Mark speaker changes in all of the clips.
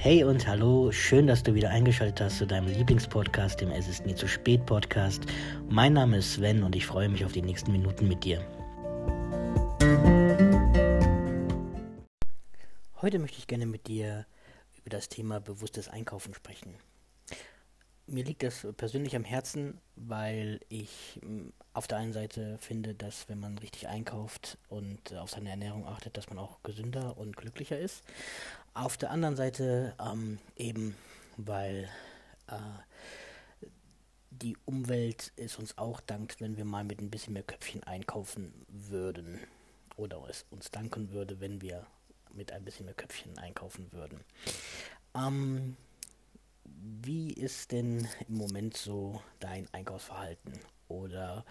Speaker 1: Hey und hallo, schön, dass du wieder eingeschaltet hast zu deinem Lieblingspodcast, dem Es ist nie zu spät Podcast. Mein Name ist Sven und ich freue mich auf die nächsten Minuten mit dir. Heute möchte ich gerne mit dir über das Thema bewusstes Einkaufen sprechen. Mir liegt das persönlich am Herzen, weil ich hm, auf der einen Seite finde, dass wenn man richtig einkauft und auf seine Ernährung achtet, dass man auch gesünder und glücklicher ist. Auf der anderen Seite ähm, eben, weil äh, die Umwelt es uns auch dankt, wenn wir mal mit ein bisschen mehr Köpfchen einkaufen würden. Oder es uns danken würde, wenn wir mit ein bisschen mehr Köpfchen einkaufen würden. Ähm, wie ist denn im Moment so dein Einkaufsverhalten? Oder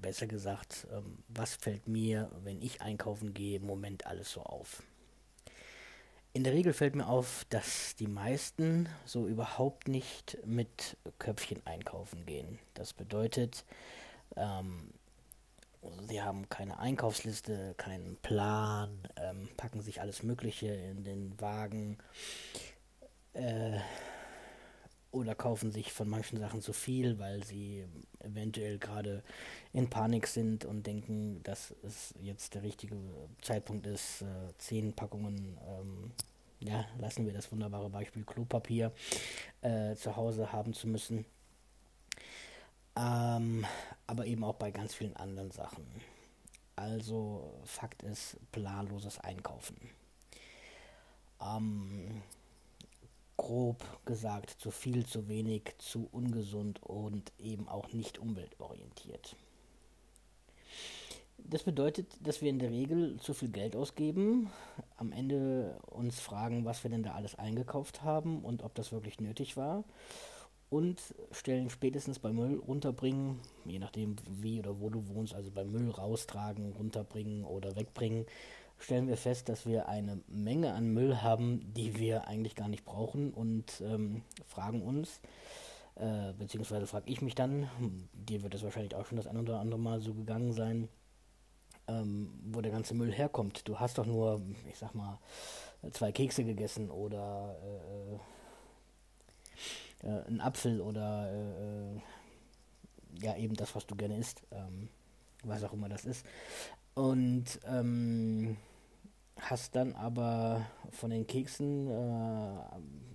Speaker 1: besser gesagt, ähm, was fällt mir, wenn ich einkaufen gehe, im Moment alles so auf? In der Regel fällt mir auf, dass die meisten so überhaupt nicht mit Köpfchen einkaufen gehen. Das bedeutet, ähm, sie haben keine Einkaufsliste, keinen Plan, ähm, packen sich alles Mögliche in den Wagen äh, oder kaufen sich von manchen Sachen zu viel, weil sie eventuell gerade in Panik sind und denken, dass es jetzt der richtige Zeitpunkt ist, äh, zehn Packungen, ähm, ja, lassen wir das wunderbare Beispiel Klopapier äh, zu Hause haben zu müssen. Ähm, aber eben auch bei ganz vielen anderen Sachen. Also Fakt ist planloses Einkaufen. Ähm, grob gesagt, zu viel, zu wenig, zu ungesund und eben auch nicht umweltorientiert. Das bedeutet, dass wir in der Regel zu viel Geld ausgeben, am Ende uns fragen, was wir denn da alles eingekauft haben und ob das wirklich nötig war und stellen spätestens beim Müll runterbringen, je nachdem wie oder wo du wohnst, also beim Müll raustragen, runterbringen oder wegbringen, stellen wir fest, dass wir eine Menge an Müll haben, die wir eigentlich gar nicht brauchen und ähm, fragen uns, äh, beziehungsweise frage ich mich dann, dir wird es wahrscheinlich auch schon das ein oder andere Mal so gegangen sein, ähm, wo der ganze Müll herkommt. Du hast doch nur, ich sag mal, zwei Kekse gegessen oder äh, äh, einen Apfel oder äh, äh, ja eben das, was du gerne isst, ähm, was auch immer das ist. Und ähm, hast dann aber von den Keksen äh,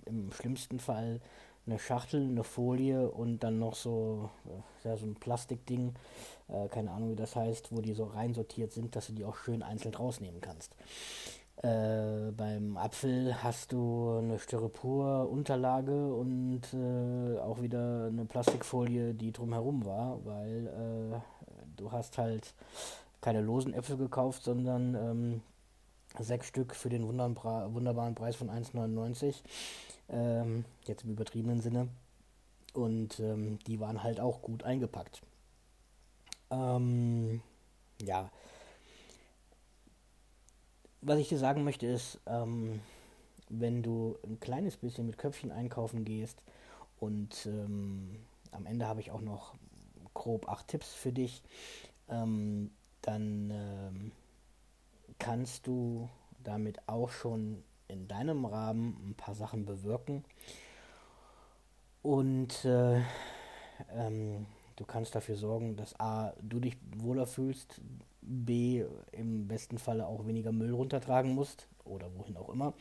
Speaker 1: im schlimmsten Fall eine Schachtel, eine Folie und dann noch so, äh, ja, so ein Plastikding, äh, keine Ahnung wie das heißt, wo die so reinsortiert sind, dass du die auch schön einzeln rausnehmen kannst. Äh, beim Apfel hast du eine Styropor-Unterlage und äh, auch wieder eine Plastikfolie, die drumherum war, weil äh, du hast halt keine losen Äpfel gekauft, sondern ähm, sechs Stück für den wunderbaren Preis von 1,99. Ähm, jetzt im übertriebenen Sinne. Und ähm, die waren halt auch gut eingepackt. Ähm, ja. Was ich dir sagen möchte ist, ähm, wenn du ein kleines bisschen mit Köpfchen einkaufen gehst und ähm, am Ende habe ich auch noch grob acht Tipps für dich, ähm, dann kannst du damit auch schon in deinem Rahmen ein paar Sachen bewirken. Und äh, ähm, du kannst dafür sorgen, dass A, du dich wohler fühlst, B, im besten Falle auch weniger Müll runtertragen musst oder wohin auch immer.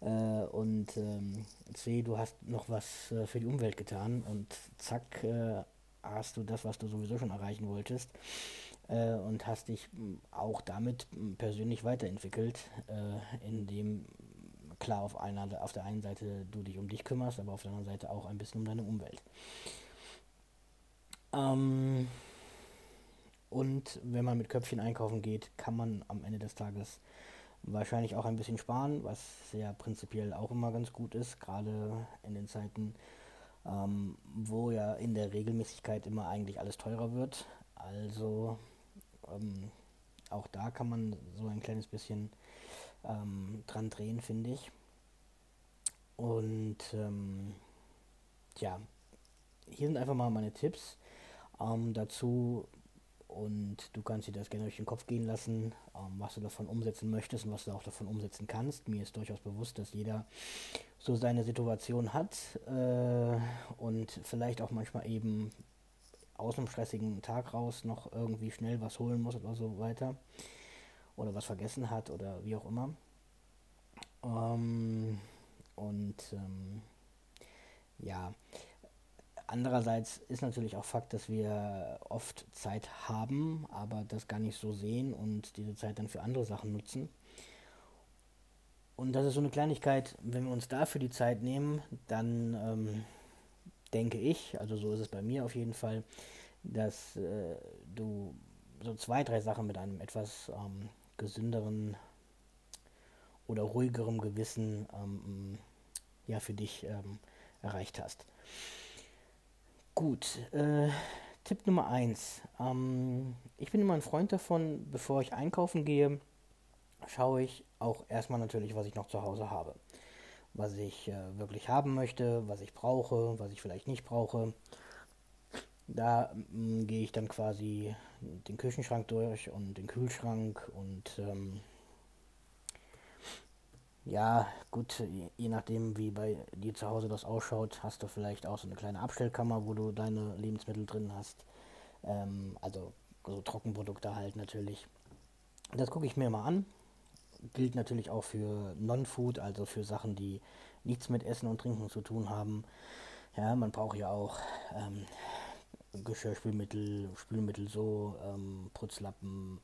Speaker 1: Äh, und ähm, C, du hast noch was äh, für die Umwelt getan und zack, äh, hast du das, was du sowieso schon erreichen wolltest äh, und hast dich auch damit persönlich weiterentwickelt, äh, indem klar auf, einer, auf der einen Seite du dich um dich kümmerst, aber auf der anderen Seite auch ein bisschen um deine Umwelt. Ähm, und wenn man mit Köpfchen einkaufen geht, kann man am Ende des Tages wahrscheinlich auch ein bisschen sparen, was ja prinzipiell auch immer ganz gut ist, gerade in den Zeiten, ähm, wo ja in der Regelmäßigkeit immer eigentlich alles teurer wird. Also ähm, auch da kann man so ein kleines bisschen ähm, dran drehen, finde ich. Und ähm, ja, hier sind einfach mal meine Tipps. Ähm, dazu und du kannst dir das gerne durch den Kopf gehen lassen, ähm, was du davon umsetzen möchtest und was du auch davon umsetzen kannst. Mir ist durchaus bewusst, dass jeder so seine Situation hat äh, und vielleicht auch manchmal eben aus einem stressigen Tag raus noch irgendwie schnell was holen muss oder so weiter oder was vergessen hat oder wie auch immer. Ähm, und ähm, ja, andererseits ist natürlich auch Fakt, dass wir oft Zeit haben, aber das gar nicht so sehen und diese Zeit dann für andere Sachen nutzen. Und das ist so eine Kleinigkeit, wenn wir uns dafür die Zeit nehmen, dann ähm, denke ich, also so ist es bei mir auf jeden Fall, dass äh, du so zwei, drei Sachen mit einem etwas ähm, gesünderen oder ruhigerem Gewissen ähm, ja für dich ähm, erreicht hast. Gut, äh, Tipp Nummer 1. Ähm, ich bin immer ein Freund davon, bevor ich einkaufen gehe, schaue ich auch erstmal natürlich, was ich noch zu Hause habe. Was ich äh, wirklich haben möchte, was ich brauche, was ich vielleicht nicht brauche. Da ähm, gehe ich dann quasi den Küchenschrank durch und den Kühlschrank und ähm, ja, gut, je, je, nachdem, wie bei dir zu Hause das ausschaut, hast du vielleicht auch so eine kleine Abstellkammer, wo du deine Lebensmittel drin hast. Ähm, also so Trockenprodukte halt natürlich. Das gucke ich mir mal an. Gilt natürlich auch für Non-Food, also für Sachen, die nichts mit Essen und Trinken zu tun haben. Ja, man braucht ja auch ähm, Geschirrspülmittel, Spülmittel so, ähm, Putzlappen,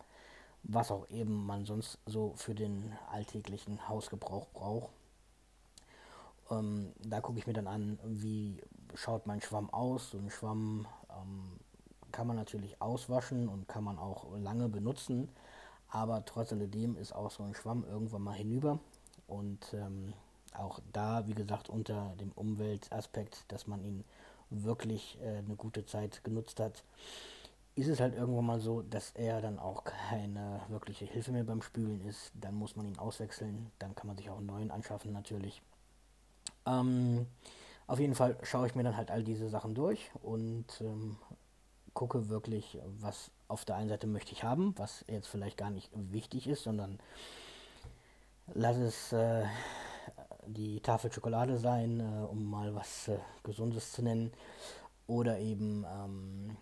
Speaker 1: was auch eben man sonst so für den alltäglichen Hausgebrauch braucht. Ähm, da gucke ich mir dann an, wie schaut mein Schwamm aus. So ein Schwamm ähm, kann man natürlich auswaschen und kann man auch lange benutzen, aber trotz alledem ist auch so ein Schwamm irgendwann mal hinüber und ähm, auch da, wie gesagt, unter dem Umweltaspekt, dass man ihn wirklich äh, eine gute Zeit genutzt hat ist es halt irgendwann mal so, dass er dann auch keine wirkliche Hilfe mehr beim Spülen ist. Dann muss man ihn auswechseln. Dann kann man sich auch einen neuen anschaffen natürlich. Ähm, auf jeden Fall schaue ich mir dann halt all diese Sachen durch und ähm, gucke wirklich, was auf der einen Seite möchte ich haben, was jetzt vielleicht gar nicht wichtig ist, sondern lass es äh, die Tafel Schokolade sein, äh, um mal was äh, Gesundes zu nennen. Oder eben ähm,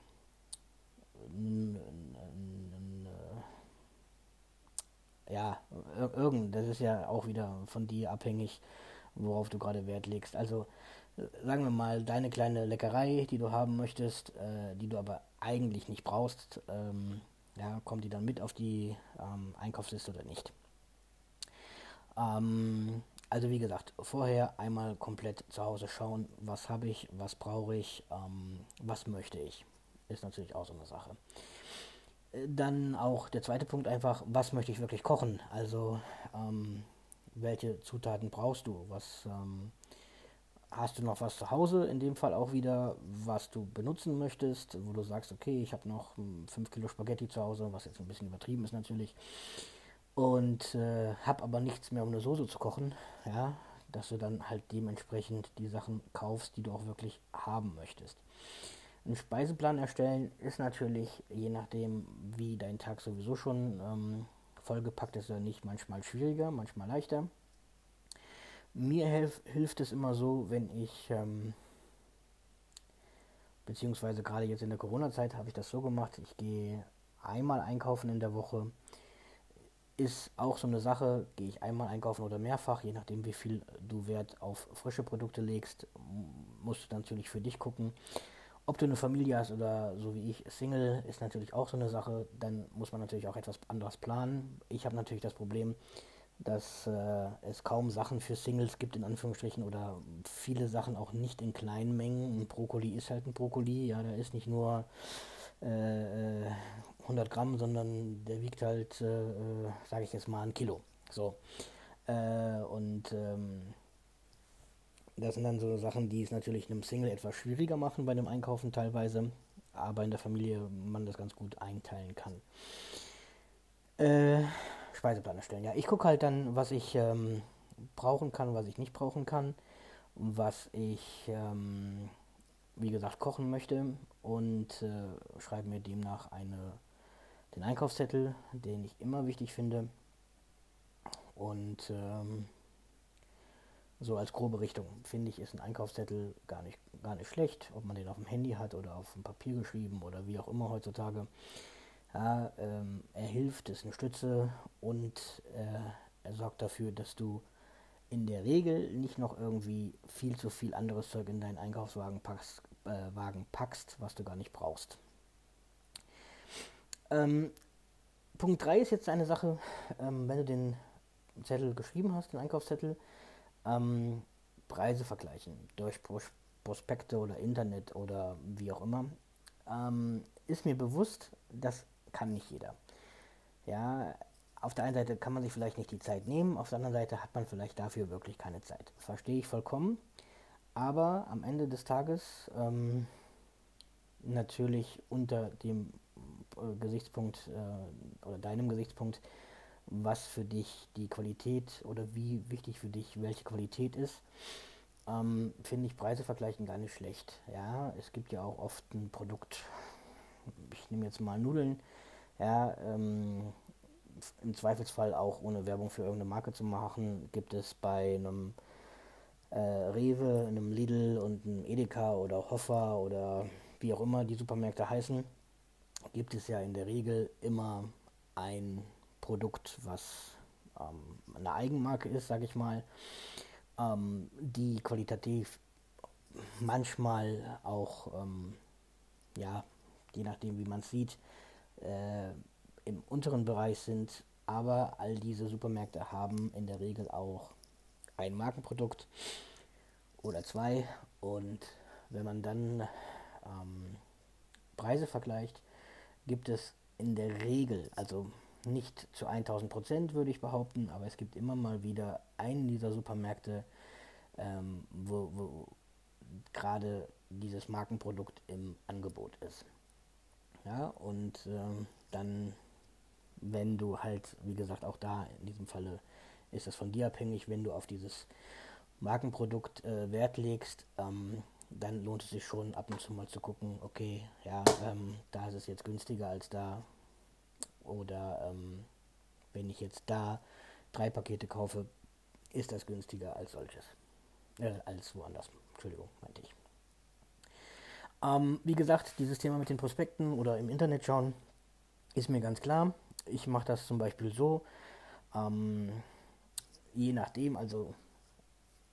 Speaker 1: ja, irgend, das ist ja auch wieder von dir abhängig, worauf du gerade Wert legst. Also sagen wir mal, deine kleine Leckerei, die du haben möchtest, äh, die du aber eigentlich nicht brauchst, ähm, ja, kommt die dann mit auf die ähm, Einkaufsliste oder nicht? Ähm, also wie gesagt, vorher einmal komplett zu Hause schauen, was habe ich, was brauche ich, ähm, was möchte ich ist natürlich auch so eine Sache. Dann auch der zweite Punkt einfach, was möchte ich wirklich kochen? Also ähm, welche Zutaten brauchst du? Was ähm, hast du noch was zu Hause? In dem Fall auch wieder, was du benutzen möchtest, wo du sagst, okay, ich habe noch 5 hm, Kilo Spaghetti zu Hause, was jetzt ein bisschen übertrieben ist natürlich. Und äh, habe aber nichts mehr, um eine Soße zu kochen. Ja, dass du dann halt dementsprechend die Sachen kaufst, die du auch wirklich haben möchtest. Ein Speiseplan erstellen ist natürlich, je nachdem, wie dein Tag sowieso schon ähm, vollgepackt ist oder nicht, manchmal schwieriger, manchmal leichter. Mir hilf, hilft es immer so, wenn ich, ähm, beziehungsweise gerade jetzt in der Corona-Zeit habe ich das so gemacht, ich gehe einmal einkaufen in der Woche. Ist auch so eine Sache, gehe ich einmal einkaufen oder mehrfach, je nachdem wie viel du Wert auf frische Produkte legst, musst du natürlich für dich gucken. Ob du eine Familie hast oder so wie ich Single, ist natürlich auch so eine Sache. Dann muss man natürlich auch etwas anderes planen. Ich habe natürlich das Problem, dass äh, es kaum Sachen für Singles gibt, in Anführungsstrichen, oder viele Sachen auch nicht in kleinen Mengen. Ein Brokkoli ist halt ein Brokkoli, ja, der ist nicht nur äh, 100 äh, Gramm, sondern der wiegt halt, äh, äh sage ich jetzt mal, ein Kilo. So. Äh, und ähm, das sind dann so Sachen, die es natürlich einem Single etwas schwieriger machen bei dem Einkaufen teilweise, aber in der Familie man das ganz gut einteilen kann. Äh, Speiseplan erstellen. Ja, ich gucke halt dann, was ich ähm, brauchen kann, was ich nicht brauchen kann, was ich, ähm, wie gesagt, kochen möchte und äh, schreibe mir demnach eine den Einkaufszettel, den ich immer wichtig finde. Und ähm, so als grobe Richtung finde ich, ist ein Einkaufszettel gar nicht, gar nicht schlecht, ob man den auf dem Handy hat oder auf dem Papier geschrieben oder wie auch immer heutzutage. Ja, ähm, er hilft, ist eine Stütze und äh, er sorgt dafür, dass du in der Regel nicht noch irgendwie viel zu viel anderes Zeug in deinen Einkaufswagen packst, äh, Wagen packst was du gar nicht brauchst. Ähm, Punkt 3 ist jetzt eine Sache, ähm, wenn du den Zettel geschrieben hast, den Einkaufszettel, ähm, Preise vergleichen durch Pros Prospekte oder Internet oder wie auch immer. Ähm, ist mir bewusst, das kann nicht jeder. Ja, auf der einen Seite kann man sich vielleicht nicht die Zeit nehmen, auf der anderen Seite hat man vielleicht dafür wirklich keine Zeit. Verstehe ich vollkommen. Aber am Ende des Tages ähm, natürlich unter dem äh, Gesichtspunkt äh, oder deinem Gesichtspunkt, was für dich die Qualität oder wie wichtig für dich welche Qualität ist, ähm, finde ich Preise vergleichen gar nicht schlecht. Ja, es gibt ja auch oft ein Produkt, ich nehme jetzt mal Nudeln, ja, ähm, im Zweifelsfall auch ohne Werbung für irgendeine Marke zu machen, gibt es bei einem äh, Rewe, einem Lidl und einem Edeka oder Hoffa oder wie auch immer die Supermärkte heißen, gibt es ja in der Regel immer ein Produkt, was ähm, eine Eigenmarke ist, sage ich mal, ähm, die qualitativ manchmal auch, ähm, ja, je nachdem wie man es sieht, äh, im unteren Bereich sind, aber all diese Supermärkte haben in der Regel auch ein Markenprodukt oder zwei und wenn man dann ähm, Preise vergleicht, gibt es in der Regel, also nicht zu 1000 Prozent würde ich behaupten, aber es gibt immer mal wieder einen dieser Supermärkte, ähm, wo, wo gerade dieses Markenprodukt im Angebot ist. Ja, und ähm, dann wenn du halt, wie gesagt, auch da in diesem Falle ist es von dir abhängig, wenn du auf dieses Markenprodukt äh, Wert legst, ähm, dann lohnt es sich schon ab und zu mal zu gucken, okay, ja, ähm, da ist es jetzt günstiger als da. Oder ähm, wenn ich jetzt da drei Pakete kaufe, ist das günstiger als solches. Äh, als woanders. Entschuldigung, meinte ich. Ähm, wie gesagt, dieses Thema mit den Prospekten oder im Internet schauen, ist mir ganz klar. Ich mache das zum Beispiel so, ähm, je nachdem, also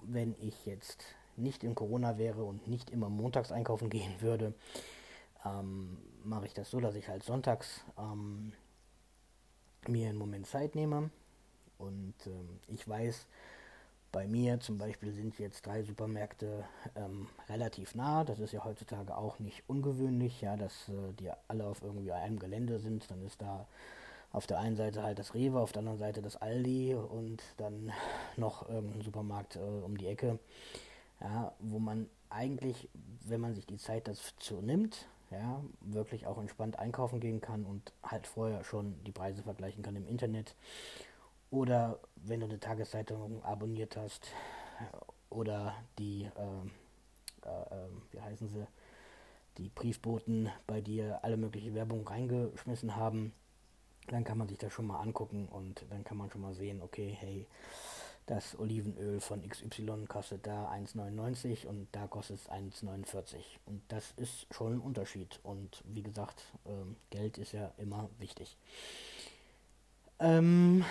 Speaker 1: wenn ich jetzt nicht in Corona wäre und nicht immer montags einkaufen gehen würde, ähm, mache ich das so, dass ich halt sonntags ähm, mir einen Moment Zeit nehme. Und ähm, ich weiß, bei mir zum Beispiel sind jetzt drei Supermärkte ähm, relativ nah. Das ist ja heutzutage auch nicht ungewöhnlich, ja, dass äh, die alle auf irgendwie einem Gelände sind. Dann ist da auf der einen Seite halt das Rewe, auf der anderen Seite das Aldi und dann noch irgendein Supermarkt äh, um die Ecke, ja, wo man eigentlich, wenn man sich die Zeit dazu nimmt, ja, wirklich auch entspannt einkaufen gehen kann und halt vorher schon die Preise vergleichen kann im Internet. Oder wenn du eine Tageszeitung abonniert hast oder die, äh, äh, wie heißen sie, die Briefboten bei dir alle mögliche Werbung reingeschmissen haben, dann kann man sich das schon mal angucken und dann kann man schon mal sehen, okay, hey, das Olivenöl von XY kostet da 1,99 und da kostet es 1,49. Und das ist schon ein Unterschied. Und wie gesagt, ähm, Geld ist ja immer wichtig. Ähm,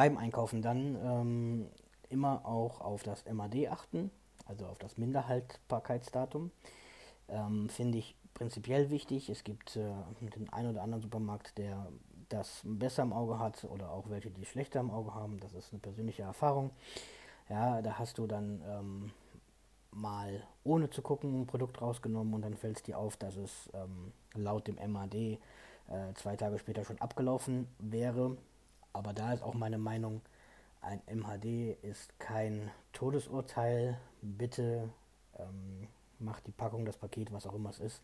Speaker 1: beim Einkaufen dann ähm, immer auch auf das MAD achten, also auf das Minderhaltbarkeitsdatum. Ähm, Finde ich prinzipiell wichtig. Es gibt äh, den einen oder anderen Supermarkt, der das besser im Auge hat oder auch welche, die schlechter im Auge haben. Das ist eine persönliche Erfahrung. Ja, da hast du dann ähm, mal ohne zu gucken ein Produkt rausgenommen und dann fällt es dir auf, dass es ähm, laut dem MAD äh, zwei Tage später schon abgelaufen wäre. Aber da ist auch meine Meinung, ein MHD ist kein Todesurteil. Bitte ähm, mach die Packung, das Paket, was auch immer es ist,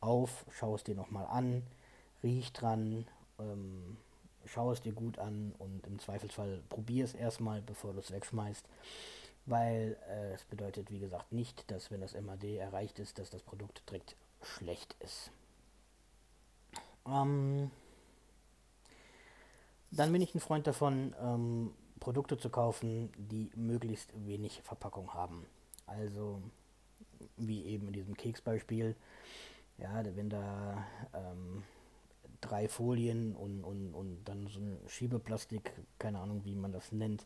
Speaker 1: auf, schau es dir nochmal an, riech dran, ähm, schau es dir gut an und im Zweifelsfall probier es erstmal, bevor du es wegschmeißt, weil äh, es bedeutet, wie gesagt, nicht, dass wenn das MAD erreicht ist, dass das Produkt direkt schlecht ist. Ähm, dann bin ich ein Freund davon, ähm, Produkte zu kaufen, die möglichst wenig Verpackung haben. Also wie eben in diesem Keksbeispiel, ja, wenn da ähm, drei Folien und, und, und dann so ein Schiebeplastik, keine Ahnung, wie man das nennt,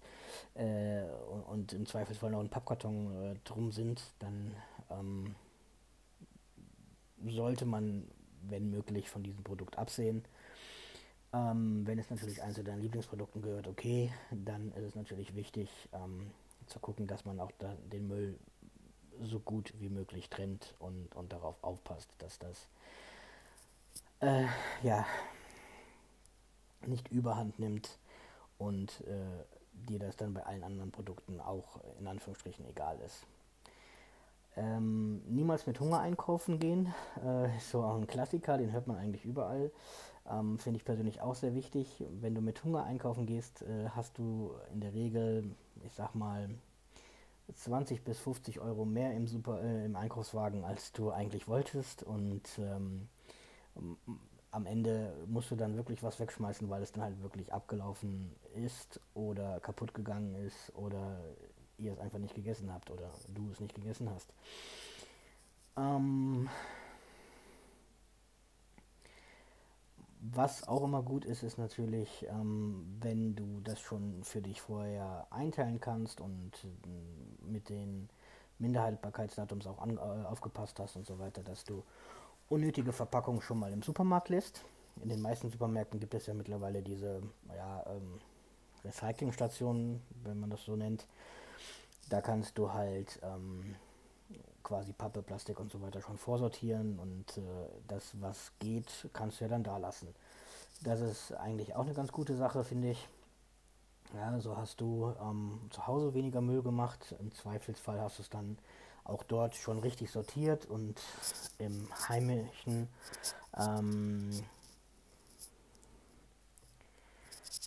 Speaker 1: äh, und, und, im Zweifelsfall noch ein Pappkarton äh, drum sind, dann ähm, sollte man, wenn möglich, von diesem Produkt absehen. Ähm, wenn es natürlich eins zu deinen Lieblingsprodukten gehört, okay, dann ist es natürlich wichtig ähm, zu gucken, dass man auch da den Müll so gut wie möglich trennt und, und darauf aufpasst, dass das äh, ja nicht überhand nimmt und äh, dir das dann bei allen anderen Produkten auch in Anführungsstrichen egal ist. Ähm, niemals mit Hunger einkaufen gehen, äh, ist so ein Klassiker, den hört man eigentlich überall. Ähm, Finde ich persönlich auch sehr wichtig. Wenn du mit Hunger einkaufen gehst, äh, hast du in der Regel, ich sag mal, 20 bis 50 Euro mehr im, Super, äh, im Einkaufswagen, als du eigentlich wolltest. Und ähm, am Ende musst du dann wirklich was wegschmeißen, weil es dann halt wirklich abgelaufen ist oder kaputt gegangen ist oder ihr es einfach nicht gegessen habt oder du es nicht gegessen hast. Ähm, was auch immer gut ist, ist natürlich, ähm, wenn du das schon für dich vorher einteilen kannst und äh, mit den Minderhaltbarkeitsdatums auch an, äh, aufgepasst hast und so weiter, dass du unnötige Verpackungen schon mal im Supermarkt lässt. In den meisten Supermärkten gibt es ja mittlerweile diese ja, ähm, Recyclingstationen, wenn man das so nennt. Da kannst du halt ähm, quasi Pappe, Plastik und so weiter schon vorsortieren und äh, das, was geht, kannst du ja dann da lassen. Das ist eigentlich auch eine ganz gute Sache, finde ich. Ja, so hast du ähm, zu Hause weniger Müll gemacht. Im Zweifelsfall hast du es dann auch dort schon richtig sortiert und im heimischen ähm,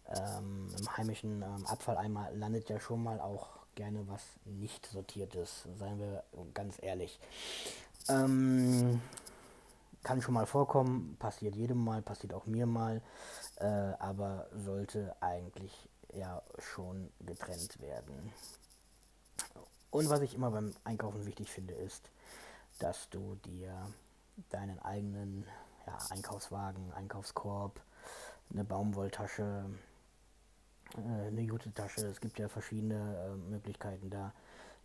Speaker 1: ähm, im heimischen ähm, Abfalleimer landet ja schon mal auch gerne was nicht sortiertes, seien wir ganz ehrlich. Ähm, kann schon mal vorkommen, passiert jedem mal, passiert auch mir mal, äh, aber sollte eigentlich ja schon getrennt werden. Und was ich immer beim Einkaufen wichtig finde, ist, dass du dir deinen eigenen ja, Einkaufswagen, Einkaufskorb, eine Baumwolltasche, äh, eine Jute-Tasche, es gibt ja verschiedene äh, Möglichkeiten da,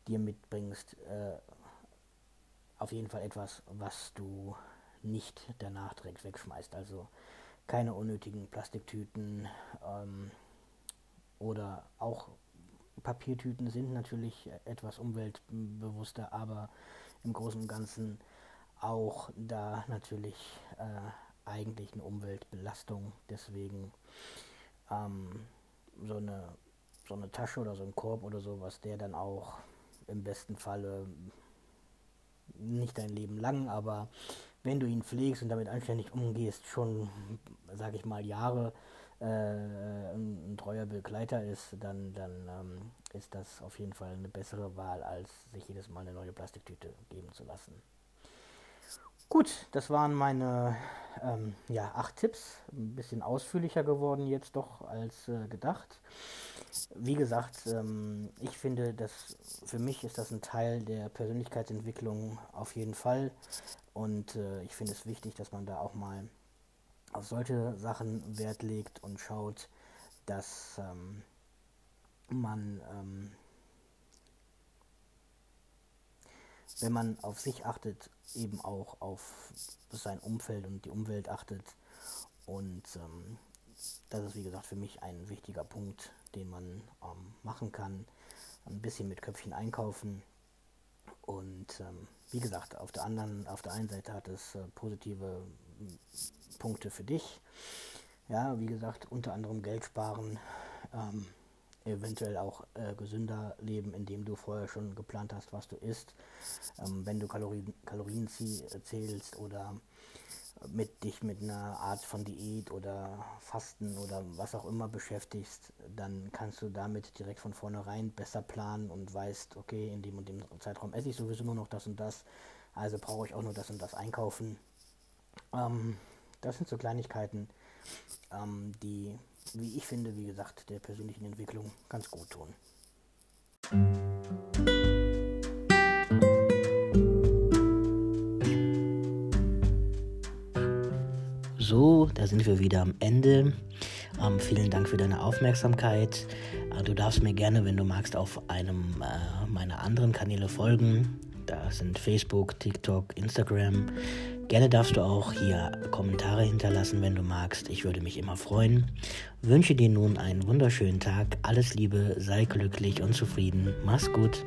Speaker 1: dir mitbringst. Äh, auf jeden Fall etwas, was du nicht danach direkt wegschmeißt. Also keine unnötigen Plastiktüten ähm, oder auch Papiertüten sind natürlich etwas umweltbewusster, aber im Großen und Ganzen auch da natürlich äh, eigentlich eine Umweltbelastung. Deswegen ähm, so eine, so eine Tasche oder so ein Korb oder so, was der dann auch im besten Falle nicht dein Leben lang, aber wenn du ihn pflegst und damit anständig umgehst, schon, sage ich mal, Jahre äh, ein, ein, treuer Begleiter ist, dann, dann ähm, ist das auf jeden Fall eine bessere Wahl, als sich jedes Mal eine neue Plastiktüte geben zu lassen. Gut, das waren meine ähm, ja, acht Tipps. Ein bisschen ausführlicher geworden jetzt doch als äh, gedacht. Wie gesagt, ähm, ich finde, dass für mich ist das ein Teil der Persönlichkeitsentwicklung auf jeden Fall. Und äh, ich finde es wichtig, dass man da auch mal auf solche Sachen Wert legt und schaut, dass ähm, man ähm, wenn man auf sich achtet, eben auch auf sein Umfeld und die Umwelt achtet. Und ähm, das ist, wie gesagt, für mich ein wichtiger Punkt, den man ähm, machen kann. Ein bisschen mit Köpfchen einkaufen. Und ähm, wie gesagt, auf der anderen, auf der einen Seite hat es äh, positive Punkte für dich. Ja, wie gesagt, unter anderem Geld sparen. Ähm, eventuell auch äh, gesünder leben, indem du vorher schon geplant hast, was du isst. Ähm, wenn du Kalorien, Kalorien zählst oder mit dich mit einer Art von Diät oder Fasten oder was auch immer beschäftigst, dann kannst du damit direkt von vornherein besser planen und weißt, okay, in dem und dem Zeitraum esse ich sowieso nur noch das und das, also brauche ich auch nur das und das einkaufen. Ähm, das sind so Kleinigkeiten, ähm, die, wie ich finde, wie gesagt, der persönlichen Entwicklung ganz gut tun. So, da sind wir wieder am Ende. Ähm, vielen Dank für deine Aufmerksamkeit. Äh, du darfst mir gerne, wenn du magst, auf einem äh, meiner anderen Kanäle folgen. Da sind Facebook, TikTok, Instagram. Gerne darfst du auch hier Kommentare hinterlassen, wenn du magst. Ich würde mich immer freuen. Wünsche dir nun einen wunderschönen Tag. Alles Liebe, sei glücklich und zufrieden. Mach's gut.